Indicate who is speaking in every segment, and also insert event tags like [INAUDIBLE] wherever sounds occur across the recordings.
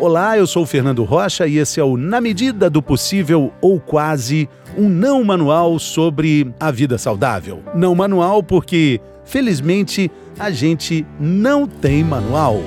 Speaker 1: Olá, eu sou o Fernando Rocha e esse é o Na Medida do Possível ou Quase, um não manual sobre a vida saudável. Não manual porque, felizmente, a gente não tem manual.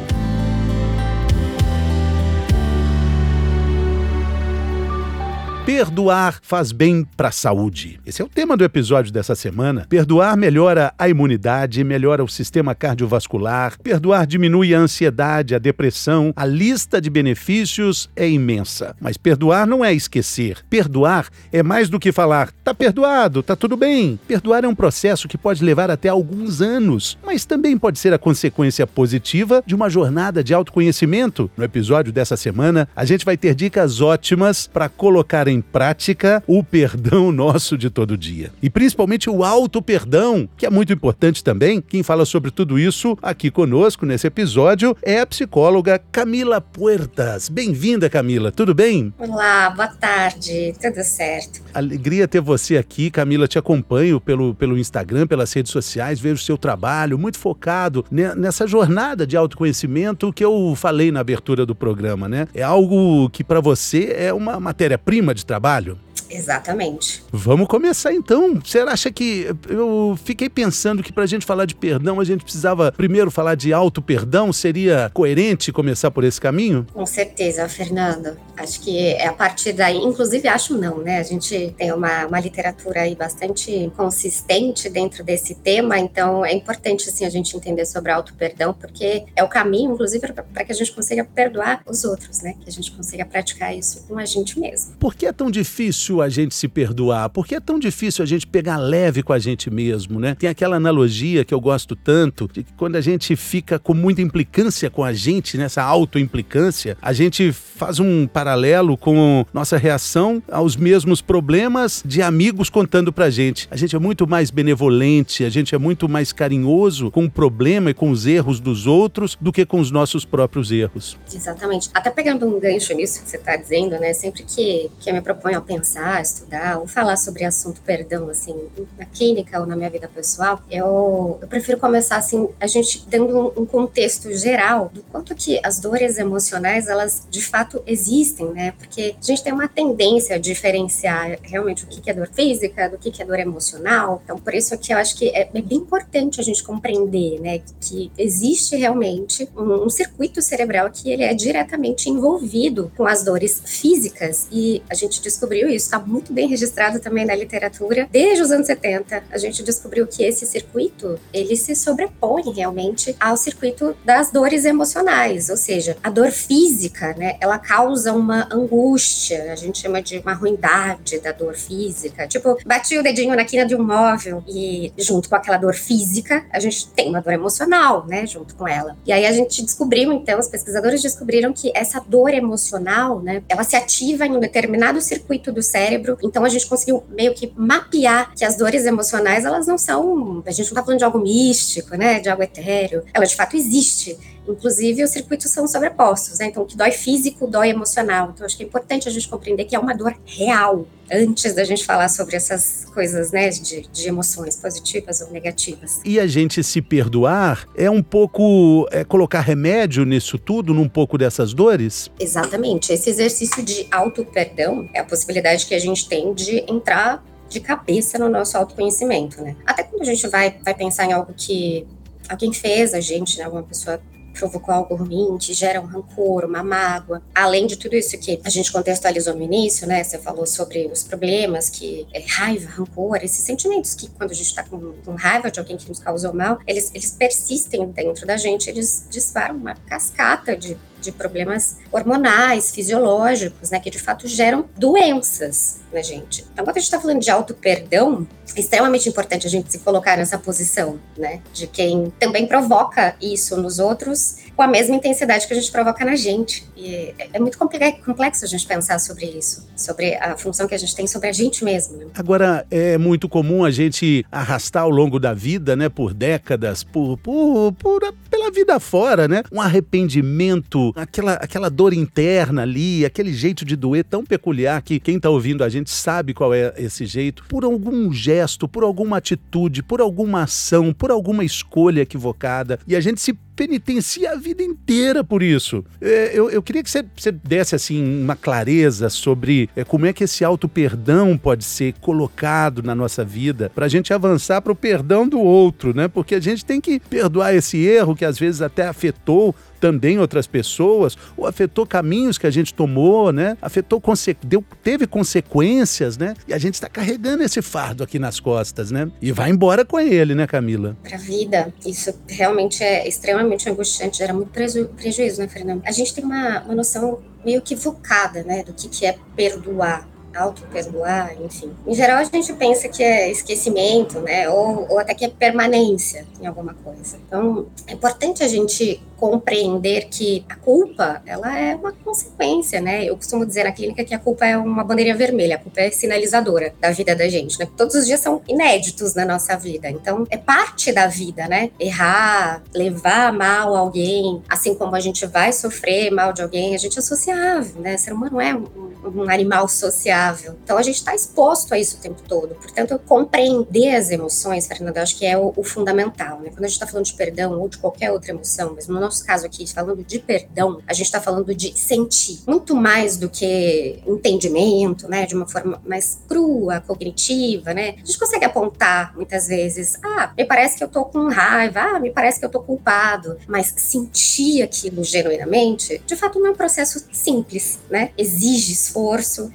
Speaker 1: Perdoar faz bem para a saúde. Esse é o tema do episódio dessa semana. Perdoar melhora a imunidade, melhora o sistema cardiovascular. Perdoar diminui a ansiedade, a depressão. A lista de benefícios é imensa. Mas perdoar não é esquecer. Perdoar é mais do que falar, tá perdoado, tá tudo bem. Perdoar é um processo que pode levar até alguns anos, mas também pode ser a consequência positiva de uma jornada de autoconhecimento. No episódio dessa semana, a gente vai ter dicas ótimas para colocar em prática o perdão nosso de todo dia. E principalmente o auto-perdão, que é muito importante também. Quem fala sobre tudo isso aqui conosco nesse episódio é a psicóloga Camila Puertas. Bem-vinda, Camila. Tudo bem?
Speaker 2: Olá, boa tarde. Tudo certo.
Speaker 1: Alegria ter você aqui, Camila. Te acompanho pelo, pelo Instagram, pelas redes sociais, vejo o seu trabalho muito focado nessa jornada de autoconhecimento que eu falei na abertura do programa, né? É algo que para você é uma matéria-prima de trabalho?
Speaker 2: Exatamente.
Speaker 1: Vamos começar então. Você acha que. Eu fiquei pensando que para a gente falar de perdão, a gente precisava primeiro falar de auto-perdão? Seria coerente começar por esse caminho?
Speaker 2: Com certeza, Fernando. Acho que é a partir daí, inclusive acho não, né? A gente tem uma, uma literatura aí bastante consistente dentro desse tema, então é importante assim, a gente entender sobre auto-perdão, porque é o caminho, inclusive, para que a gente consiga perdoar os outros, né? Que a gente consiga praticar isso com a gente mesmo.
Speaker 1: Por que é tão difícil a gente se perdoar? Por que é tão difícil a gente pegar leve com a gente mesmo, né? Tem aquela analogia que eu gosto tanto, de que quando a gente fica com muita implicância com a gente, nessa auto-implicância, a gente faz um paralelo com nossa reação aos mesmos problemas de amigos contando pra gente. A gente é muito mais benevolente, a gente é muito mais carinhoso com o problema e com os erros dos outros do que com os nossos próprios erros.
Speaker 2: Exatamente. Até pegando um gancho nisso que você está dizendo, né? Sempre que, que eu me proponho a pensar estudar ou falar sobre assunto perdão, assim, na clínica ou na minha vida pessoal, eu, eu prefiro começar, assim, a gente dando um, um contexto geral do quanto que as dores emocionais, elas de fato existem, né? Porque a gente tem uma tendência a diferenciar realmente o que é dor física do que é dor emocional. Então, por isso que eu acho que é, é bem importante a gente compreender, né, que existe realmente um, um circuito cerebral que ele é diretamente envolvido com as dores físicas e a gente descobriu isso, tá muito bem registrado também na literatura. Desde os anos 70, a gente descobriu que esse circuito, ele se sobrepõe realmente ao circuito das dores emocionais, ou seja, a dor física, né, ela causa uma angústia, a gente chama de uma ruindade da dor física. Tipo, bati o dedinho na quina de um móvel e junto com aquela dor física, a gente tem uma dor emocional, né, junto com ela. E aí a gente descobriu, então, os pesquisadores descobriram que essa dor emocional, né, ela se ativa em um determinado circuito do cérebro. Então a gente conseguiu meio que mapear que as dores emocionais, elas não são, a gente não tá falando de algo místico, né, de algo etéreo. Ela de fato existe. Inclusive, os circuitos são sobrepostos, né? Então, o que dói físico, dói emocional. Então, acho que é importante a gente compreender que é uma dor real, antes da gente falar sobre essas coisas, né, de, de emoções positivas ou negativas.
Speaker 1: E a gente se perdoar é um pouco é colocar remédio nisso tudo, num pouco dessas dores?
Speaker 2: Exatamente. Esse exercício de auto-perdão é a possibilidade que a gente tem de entrar de cabeça no nosso autoconhecimento, né? Até quando a gente vai, vai pensar em algo que alguém fez a gente, né, alguma pessoa provocou algo ruim, que gera um rancor, uma mágoa. Além de tudo isso que a gente contextualizou no início, né? Você falou sobre os problemas, que é raiva, rancor, esses sentimentos que quando a gente está com, com, raiva de alguém que nos causou mal, eles, eles persistem dentro da gente, eles disparam uma cascata de de problemas hormonais, fisiológicos, né, que de fato geram doenças na gente. Então, quando a gente está falando de auto-perdão, é extremamente importante a gente se colocar nessa posição, né, de quem também provoca isso nos outros com a mesma intensidade que a gente provoca na gente. E é, é muito complexo a gente pensar sobre isso, sobre a função que a gente tem sobre a gente mesmo. Né?
Speaker 1: Agora, é muito comum a gente arrastar ao longo da vida, né, por décadas, por, por, por pela vida fora, né, um arrependimento, aquela, aquela dor interna ali, aquele jeito de doer tão peculiar que quem está ouvindo a gente sabe qual é esse jeito, por algum gesto, por alguma atitude, por alguma ação, por alguma escolha equivocada, e a gente se penitencia a vida inteira por isso. É, eu, eu queria que você, você desse assim uma clareza sobre é, como é que esse auto-perdão pode ser colocado na nossa vida para a gente avançar para o perdão do outro, né? Porque a gente tem que perdoar esse erro que às vezes até afetou também outras pessoas, ou afetou caminhos que a gente tomou, né? Afetou, deu, teve consequências, né? E a gente está carregando esse fardo aqui nas costas, né? E vai embora com ele, né, Camila?
Speaker 2: Para a vida, isso realmente é extremamente angustiante, gera muito preju prejuízo, né, Fernando? A gente tem uma, uma noção meio equivocada, né, do que, que é perdoar auto-perdoar, enfim. Em geral, a gente pensa que é esquecimento, né? Ou, ou até que é permanência em alguma coisa. Então, é importante a gente compreender que a culpa, ela é uma consequência, né? Eu costumo dizer na clínica que a culpa é uma bandeirinha vermelha, a culpa é sinalizadora da vida da gente, né? Todos os dias são inéditos na nossa vida. Então, é parte da vida, né? Errar, levar mal alguém, assim como a gente vai sofrer mal de alguém, a gente é sociável, né? O ser humano é um, um animal sociável. Então, a gente está exposto a isso o tempo todo. Portanto, compreender as emoções, Fernanda, acho que é o, o fundamental, né? Quando a gente está falando de perdão ou de qualquer outra emoção, mas no nosso caso aqui, falando de perdão, a gente está falando de sentir, muito mais do que entendimento, né, de uma forma mais crua, cognitiva, né? A gente consegue apontar muitas vezes, ah, me parece que eu tô com raiva, ah, me parece que eu tô culpado, mas sentir aquilo genuinamente, de fato não é um processo simples, né? Exige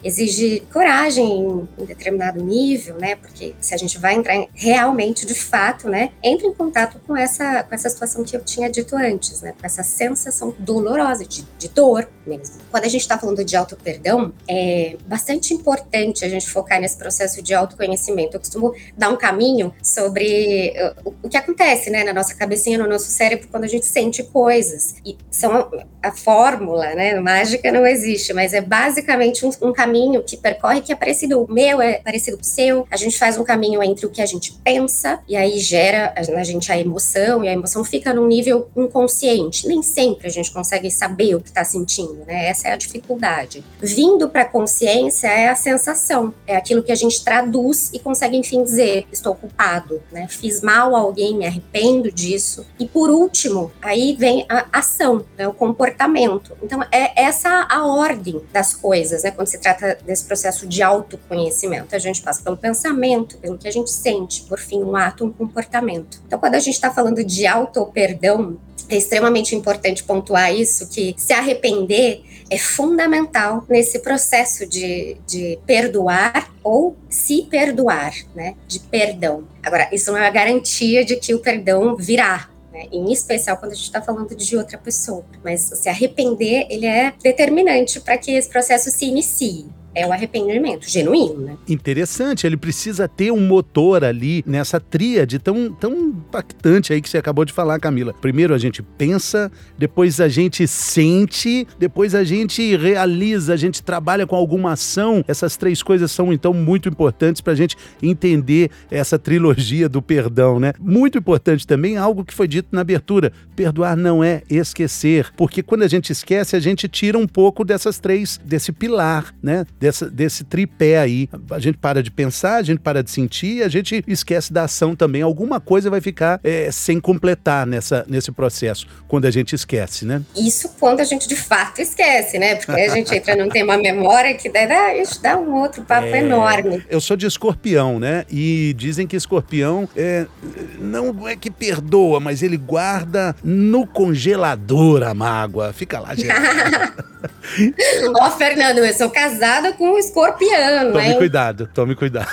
Speaker 2: exige coragem em determinado nível, né? Porque se a gente vai entrar realmente de fato, né, entra em contato com essa com essa situação que eu tinha dito antes, né? Com essa sensação dolorosa, de, de dor mesmo. Quando a gente está falando de auto-perdão, é bastante importante a gente focar nesse processo de autoconhecimento. Eu costumo dar um caminho sobre uh, o que acontece, né, na nossa cabecinha, no nosso cérebro, quando a gente sente coisas. E são a fórmula, né, mágica não existe, mas é basicamente um, um caminho que percorre que é parecido, o meu é parecido com o seu. A gente faz um caminho entre o que a gente pensa e aí gera na gente a emoção e a emoção fica num nível inconsciente nem sempre a gente consegue saber o que está sentindo, né? Essa é a dificuldade. Vindo para a consciência é a sensação, é aquilo que a gente traduz e consegue, enfim, dizer: estou culpado, né? Fiz mal a alguém, me arrependo disso. E por último, aí vem a ação, né? o comportamento. Então, é essa a ordem das coisas, né? Quando se trata desse processo de autoconhecimento. A gente passa pelo pensamento, pelo que a gente sente, por fim, um ato, um comportamento. Então, quando a gente está falando de auto-perdão, é extremamente importante pontuar isso, que se arrepender é fundamental nesse processo de, de perdoar ou se perdoar, né? De perdão. Agora, isso não é a garantia de que o perdão virá, né? em especial quando a gente está falando de outra pessoa. Mas se arrepender, ele é determinante para que esse processo se inicie é o arrependimento genuíno, né?
Speaker 1: Interessante, ele precisa ter um motor ali nessa tríade tão, tão impactante aí que você acabou de falar, Camila. Primeiro a gente pensa, depois a gente sente, depois a gente realiza, a gente trabalha com alguma ação. Essas três coisas são então muito importantes para a gente entender essa trilogia do perdão, né? Muito importante também algo que foi dito na abertura: perdoar não é esquecer, porque quando a gente esquece, a gente tira um pouco dessas três, desse pilar, né? dessa, desse tripé aí. A gente para de pensar, a gente para de sentir, a gente esquece da ação também. Alguma coisa vai ficar é, sem completar nessa, nesse processo, quando a gente esquece, né?
Speaker 2: Isso quando a gente de fato esquece, né? Porque a gente entra num tema memória que dá, ah, isso dá um outro papo é, enorme.
Speaker 1: Eu sou de escorpião, né? E dizem que escorpião é, não é que perdoa, mas ele guarda no congelador a mágoa. Fica lá gelado. [LAUGHS]
Speaker 2: Ó, oh, Fernando, eu sou casada com um escorpião,
Speaker 1: Tome hein? cuidado, tome cuidado.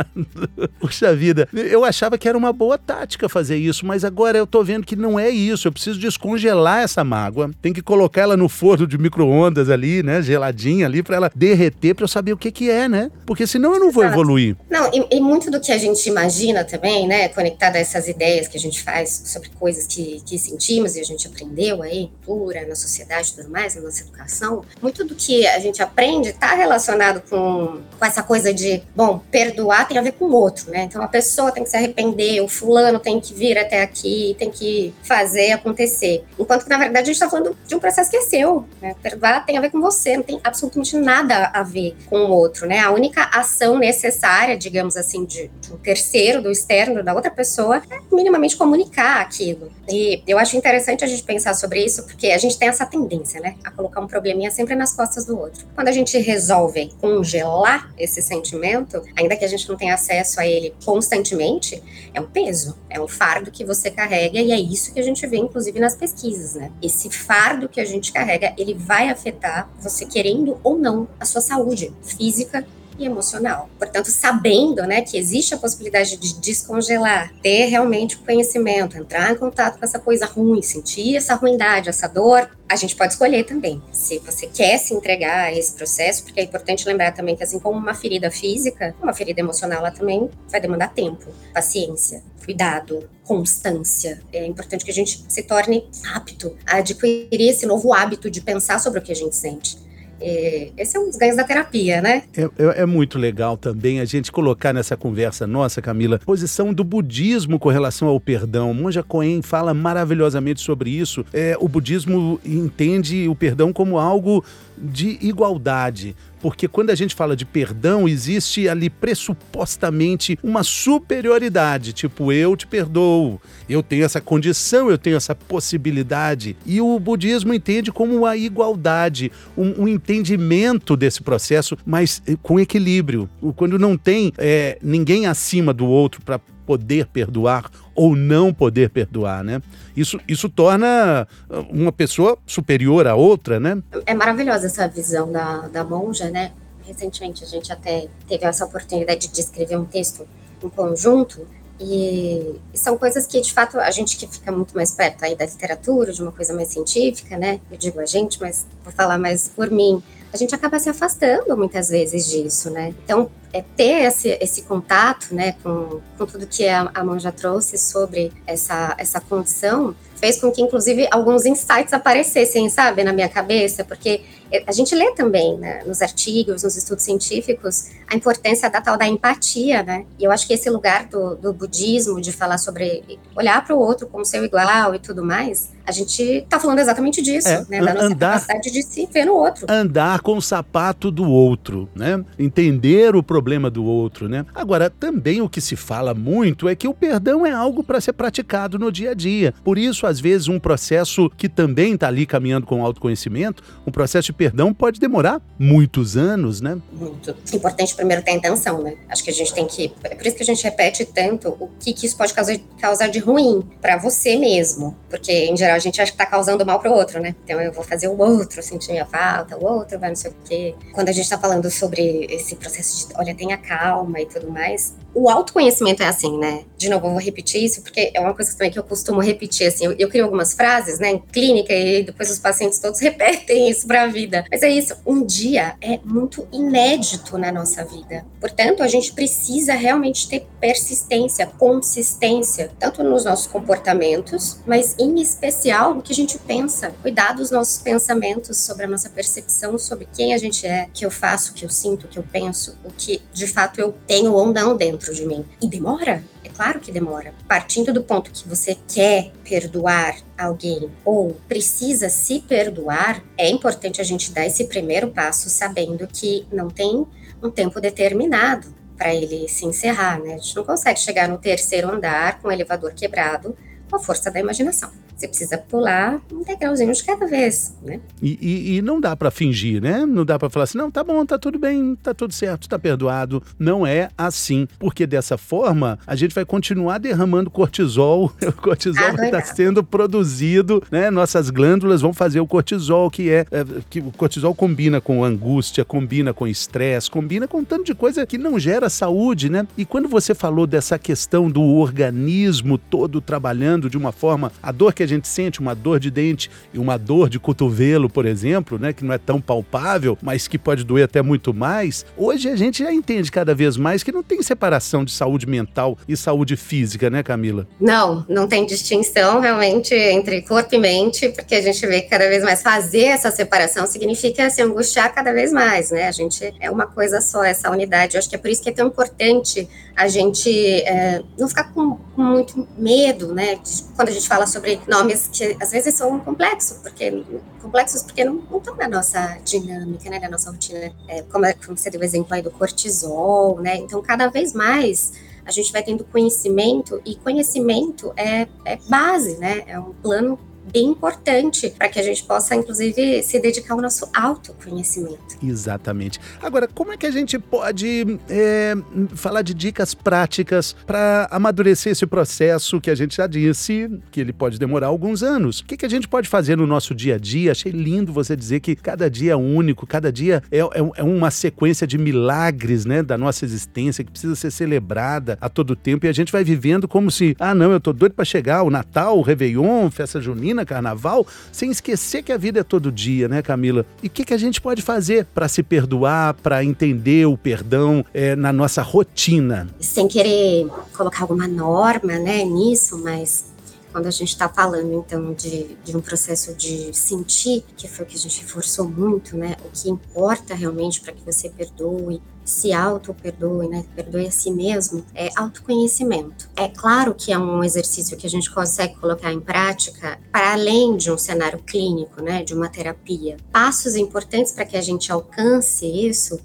Speaker 1: [LAUGHS] Puxa vida, eu achava que era uma boa tática fazer isso, mas agora eu tô vendo que não é isso. Eu preciso descongelar essa mágoa. Tem que colocar ela no forno de micro-ondas ali, né? Geladinha ali, para ela derreter, para eu saber o que que é, né? Porque senão eu não vou Exato. evoluir.
Speaker 2: Não, e, e, muito do que a gente imagina também, né? Conectado a essas ideias que a gente faz sobre coisas que, que sentimos e a gente aprendeu aí, cultura, na sociedade e tudo mais, na nossa educação muito do que a gente aprende está relacionado com, com essa coisa de, bom, perdoar tem a ver com o outro, né? Então a pessoa tem que se arrepender, o fulano tem que vir até aqui, tem que fazer acontecer. Enquanto que, na verdade, a gente está falando de um processo que é seu, né? Perdoar tem a ver com você, não tem absolutamente nada a ver com o outro, né? A única ação necessária, digamos assim, de, de um terceiro, do externo, da outra pessoa, é minimamente comunicar aquilo. E eu acho interessante a gente pensar sobre isso, porque a gente tem essa tendência, né? A colocar um probleminha sempre nas costas do outro. Quando a gente resolve congelar esse sentimento, ainda que a gente não tenha acesso a ele constantemente, é um peso, é um fardo que você carrega e é isso que a gente vê, inclusive, nas pesquisas, né? Esse fardo que a gente carrega, ele vai afetar você querendo ou não a sua saúde física e emocional. Portanto, sabendo né, que existe a possibilidade de descongelar, ter realmente o conhecimento, entrar em contato com essa coisa ruim, sentir essa ruindade, essa dor, a gente pode escolher também. Se você quer se entregar a esse processo, porque é importante lembrar também que, assim como uma ferida física, uma ferida emocional, ela também vai demandar tempo, paciência, cuidado, constância. É importante que a gente se torne apto a adquirir esse novo hábito de pensar sobre o que a gente sente é, esse é um dos ganhos da terapia, né?
Speaker 1: É, é, é, muito legal também a gente colocar nessa conversa nossa, Camila, posição do budismo com relação ao perdão. Monja Coen fala maravilhosamente sobre isso. É, o budismo entende o perdão como algo de igualdade porque quando a gente fala de perdão, existe ali pressupostamente uma superioridade, tipo, eu te perdoo, eu tenho essa condição, eu tenho essa possibilidade. E o budismo entende como a igualdade, um, um entendimento desse processo, mas eh, com equilíbrio. Quando não tem é, ninguém acima do outro para poder perdoar ou não poder perdoar, né? Isso, isso torna uh, uma pessoa superior à outra, né?
Speaker 2: É maravilhosa essa visão da, da monja, né? Recentemente a gente até teve essa oportunidade de escrever um texto em conjunto e, e, são coisas que, de fato, a gente que fica muito mais perto aí da literatura, de uma coisa mais científica, né? Eu digo a gente, mas vou falar mais por mim. A gente acaba se afastando muitas vezes disso, né? Então, é ter esse, esse contato, né, com, com tudo que a, a mãe já trouxe sobre essa, essa condição, fez com que, inclusive, alguns insights aparecessem, sabe, na minha cabeça, porque a gente lê também, né, nos artigos, nos estudos científicos, a importância da tal da empatia, né? E eu acho que esse lugar do, do budismo, de falar sobre olhar para o outro como seu igual e tudo mais, a gente está falando exatamente disso, é, né? Da nossa andar, capacidade de se ver no outro.
Speaker 1: Andar com o sapato do outro, né? Entender o problema do outro, né? Agora, também o que se fala muito é que o perdão é algo para ser praticado no dia a dia. Por isso, às vezes, um processo que também está ali caminhando com o autoconhecimento, um processo de perdão pode demorar muitos anos, né?
Speaker 2: Muito. Importante primeiro ter a intenção, né? Acho que a gente tem que. É por isso que a gente repete tanto o que, que isso pode causar, causar de ruim para você mesmo. Porque, em geral, a gente acha que tá causando mal para o outro, né? Então eu vou fazer o outro sentir minha falta, o outro vai não sei o quê. Quando a gente tá falando sobre esse processo de, olha, tenha calma e tudo mais, o autoconhecimento é assim, né? De novo, eu vou repetir isso, porque é uma coisa também que eu costumo repetir, assim, eu, eu crio algumas frases, né, em clínica, e depois os pacientes todos [LAUGHS] repetem isso para a vida. Mas é isso, um dia é muito inédito na nossa vida. Portanto, a gente precisa realmente ter persistência, consistência, tanto nos nossos comportamentos, mas em especial no que a gente pensa. Cuidar dos nossos pensamentos sobre a nossa percepção, sobre quem a gente é, o que eu faço, o que eu sinto, o que eu penso, o que de fato eu tenho ou não dentro dentro de mim. E demora? É claro que demora. Partindo do ponto que você quer perdoar alguém ou precisa se perdoar, é importante a gente dar esse primeiro passo sabendo que não tem um tempo determinado para ele se encerrar, né? A gente não consegue chegar no terceiro andar com o elevador quebrado com a força da imaginação. Você precisa pular um degrauzinho de cada vez, né?
Speaker 1: E, e, e não dá para fingir, né? Não dá para falar assim, não, tá bom, tá tudo bem, tá tudo certo, tá perdoado. Não é assim, porque dessa forma a gente vai continuar derramando cortisol. [LAUGHS] O cortisol ah, está sendo produzido, né? Nossas glândulas vão fazer o cortisol, que é, é que o cortisol combina com angústia, combina com estresse, combina com um tanto de coisa que não gera saúde, né? E quando você falou dessa questão do organismo todo trabalhando explicando de uma forma a dor que a gente sente, uma dor de dente e uma dor de cotovelo, por exemplo, né, que não é tão palpável, mas que pode doer até muito mais. Hoje a gente já entende cada vez mais que não tem separação de saúde mental e saúde física, né, Camila?
Speaker 2: Não, não tem distinção realmente entre corpo e mente, porque a gente vê que cada vez mais fazer essa separação significa se angustiar cada vez mais, né? A gente é uma coisa só, essa unidade. Eu acho que é por isso que é tão importante a gente é, não ficar com, com, muito medo, né? Quando a gente fala sobre nomes que às vezes são complexos, porque complexos porque não, não estão na nossa dinâmica, né? Na nossa rotina. É, como, como você deu o exemplo aí do cortisol, né? Então, cada vez mais a gente vai tendo conhecimento e conhecimento é, é base, né? É um plano bem importante para que a gente possa, inclusive, se dedicar ao nosso autoconhecimento.
Speaker 1: Exatamente. Agora, como é que a gente pode é, falar de dicas práticas para amadurecer esse processo que a gente já disse que ele pode demorar alguns anos? O que, que a gente pode fazer no nosso dia a dia? Achei lindo você dizer que cada dia é único, cada dia é, é, é uma sequência de milagres né, da nossa existência que precisa ser celebrada a todo tempo e a gente vai vivendo como se, ah, não, eu tô doido para chegar o Natal, o Réveillon, festa junina carnaval, sem esquecer que a vida é todo dia, né, Camila? E o que, que a gente pode fazer para se perdoar, para entender o perdão é, na nossa rotina?
Speaker 2: Sem querer colocar alguma norma, né, nisso, mas quando a gente está falando então de, de um processo de sentir, que foi o que a gente reforçou muito, né? O que importa realmente para que você perdoe, se auto-perdoe, né? Perdoe a si mesmo, é autoconhecimento. É claro que é um exercício que a gente consegue colocar em prática para além de um cenário clínico, né? De uma terapia. Passos importantes para que a gente alcance isso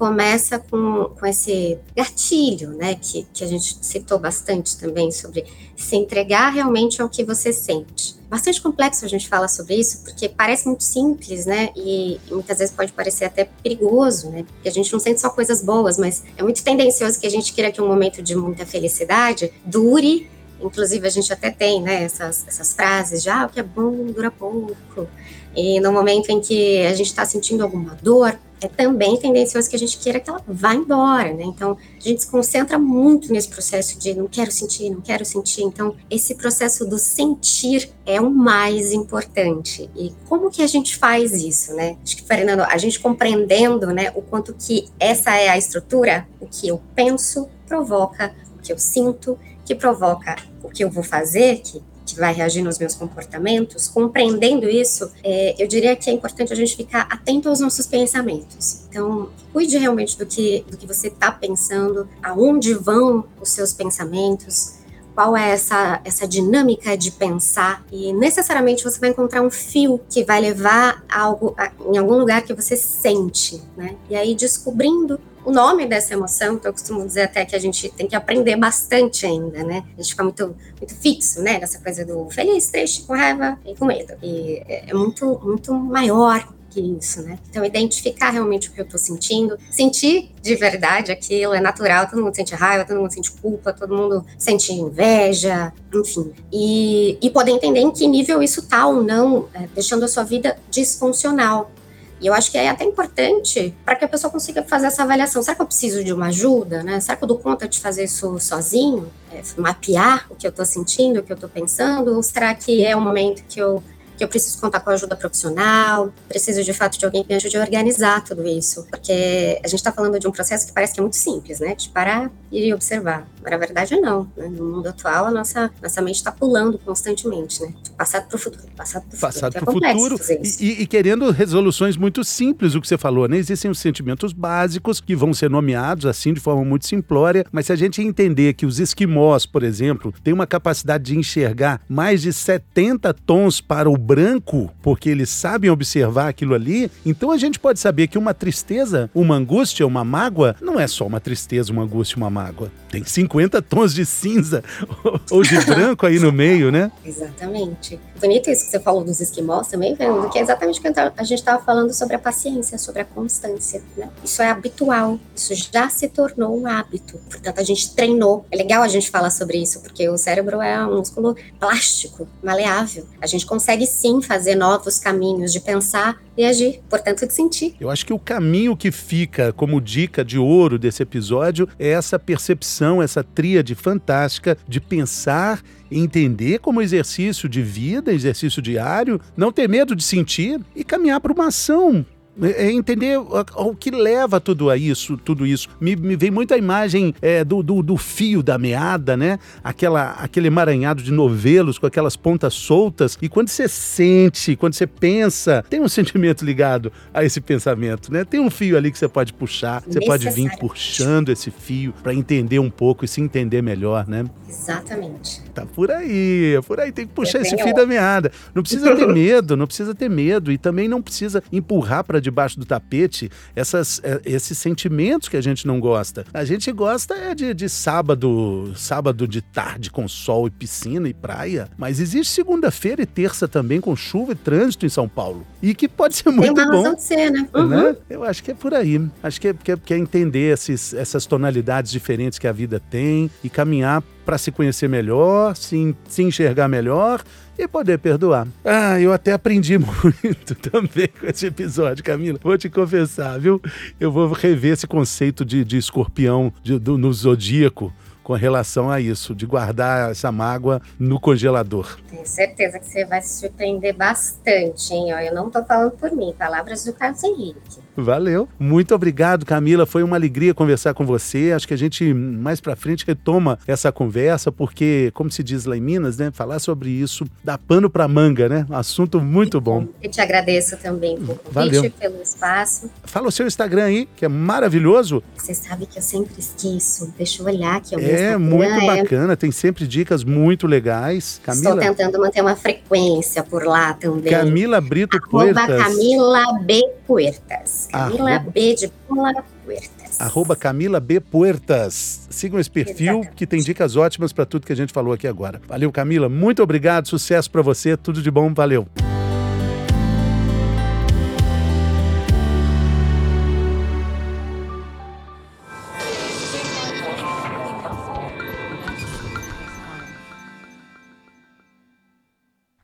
Speaker 2: começa com, com esse gatilho, né, que, que a gente citou bastante também, sobre se entregar realmente ao que você sente. Bastante complexo a gente fala sobre isso, porque parece muito simples, né, e, muitas vezes pode parecer até perigoso, né, porque a gente não sente só coisas boas, mas é muito tendencioso que a gente queira que um momento de muita felicidade dure Inclusive, a gente até tem né, essas, essas frases já, ah, o que é bom dura pouco. E no momento em que a gente está sentindo alguma dor, é também tendencioso que a gente queira que ela vá embora, né? Então, a gente se concentra muito nesse processo de não quero sentir, não quero sentir. Então, esse processo do sentir é o mais importante. E como que a gente faz isso, né? Acho que, Fernando, a gente compreendendo, né, o quanto que essa é a estrutura, o que eu penso provoca o que eu sinto, que provoca o que eu vou fazer, que que vai reagir nos meus comportamentos, compreendendo isso, é, eu diria que é importante a gente ficar atento aos nossos pensamentos. Então, cuide realmente do que, do que você está pensando, aonde vão os seus pensamentos, qual é essa, essa dinâmica de pensar e necessariamente você vai encontrar um fio que vai levar algo a, em algum lugar que você sente, né? E aí descobrindo o nome dessa emoção, que eu costumo dizer até que a gente tem que aprender bastante ainda, né? A gente fica muito, muito fixo, né? Nessa coisa do feliz, triste, com raiva e com medo. E é, é muito, muito maior que isso, né? Então, identificar realmente o que eu tô sentindo, sentir de verdade aquilo, é natural, todo mundo sente raiva, todo mundo sente culpa, todo mundo sente inveja, enfim. E, e poder entender em que nível isso tá ou não, é, deixando a sua vida disfuncional. E eu acho que é até importante para que a pessoa consiga fazer essa avaliação. Será que eu preciso de uma ajuda? Né? Será que eu dou conta de fazer isso sozinho? É, mapear o que eu estou sentindo, o que eu estou pensando? Ou será que é um momento que eu que eu preciso contar com ajuda profissional, preciso de fato de alguém que me ajude a organizar tudo isso, porque a gente está falando de um processo que parece que é muito simples, né? De parar e observar. Mas na verdade não. Né? No mundo atual, a nossa, nossa mente está pulando constantemente, né? Passado para o futuro, passado para o futuro. Passado para o é futuro.
Speaker 1: E, e, querendo resoluções muito simples, o que você falou, né? Existem os sentimentos básicos que vão ser nomeados assim de forma muito simplória, mas se a gente entender que os esquimós, por exemplo, têm uma capacidade de enxergar mais de 70 tons para o branco, porque eles sabem observar aquilo ali, então a gente pode saber que uma tristeza, uma angústia, uma mágoa, não é só uma tristeza, uma angústia, uma mágoa. Tem 50 tons de cinza [LAUGHS] ou de [LAUGHS] branco aí no meio, né?
Speaker 2: Exatamente. Bonito isso que você falou dos esquimós também, Fernando, que é exatamente o que a gente estava falando sobre a paciência, sobre a constância, né? Isso é habitual, isso já se tornou um hábito. Portanto, a gente treinou. É legal a gente falar sobre isso, porque o cérebro é um músculo plástico, maleável. A gente consegue sim fazer novos caminhos de pensar e agir, portanto, de sentir.
Speaker 1: Eu acho que o caminho que fica como dica de ouro desse episódio é essa percepção, essa tríade fantástica de pensar entender como exercício de vida, exercício diário, não ter medo de sentir e caminhar para uma ação é, é entender o, que leva tudo a isso, tudo isso. Me, me vem muito a imagem é, do, do, do, fio da meada, né? Aquela, aquele emaranhado de novelos com aquelas pontas soltas. E quando você sente, quando você pensa, tem um sentimento ligado a esse pensamento, né? Tem um fio ali que você pode puxar, você pode vir puxando esse fio para entender um pouco e se entender melhor, né?
Speaker 2: Exatamente.
Speaker 1: Tá por aí, é por aí. Tem que puxar esse fio da meada. Não precisa ter [LAUGHS] medo, não precisa ter medo. E também não precisa empurrar para debaixo do tapete essas, é, esses sentimentos que a gente não gosta. A gente gosta é de, de sábado, sábado de tarde com sol e piscina e praia, mas existe segunda-feira e terça também com chuva e trânsito em São Paulo. E que pode ser muito Tem uma bom.
Speaker 2: De ser, né?
Speaker 1: né? Uhum. né? Eu acho que é por aí. Acho que é, que é, que é entender esses, essas tonalidades diferentes que a vida tem e caminhar para se conhecer melhor, se, se enxergar melhor e poder perdoar. Ah, eu até aprendi [LAUGHS] muito também com esse episódio, Camila. Vou te confessar, viu? Eu vou rever esse conceito de, de escorpião de, do, no zodíaco com relação a isso, de guardar essa mágoa no congelador.
Speaker 2: Tenho certeza que você vai se surpreender bastante, hein? Eu não estou falando por mim, palavras do Carlos Henrique.
Speaker 1: Valeu. Muito obrigado, Camila. Foi uma alegria conversar com você. Acho que a gente mais para frente retoma essa conversa, porque, como se diz lá em Minas, né, falar sobre isso dá pano para manga, né? Assunto muito bom.
Speaker 2: Eu te agradeço também pelo convite, Valeu. pelo espaço.
Speaker 1: Fala o seu Instagram aí, que é maravilhoso.
Speaker 2: Você sabe que eu sempre esqueço. Deixa eu olhar aqui. O
Speaker 1: é, muito é... bacana. Tem sempre dicas muito legais.
Speaker 2: Camila... Estou tentando manter uma frequência por lá também.
Speaker 1: Camila Brito Puertas.
Speaker 2: Camila B. Puertas. Camila Arroba... B de Paula Puertas.
Speaker 1: Arroba Camila B. Puertas. Sigam esse perfil Exatamente. que tem dicas ótimas para tudo que a gente falou aqui agora. Valeu, Camila. Muito obrigado. Sucesso para você. Tudo de bom. Valeu.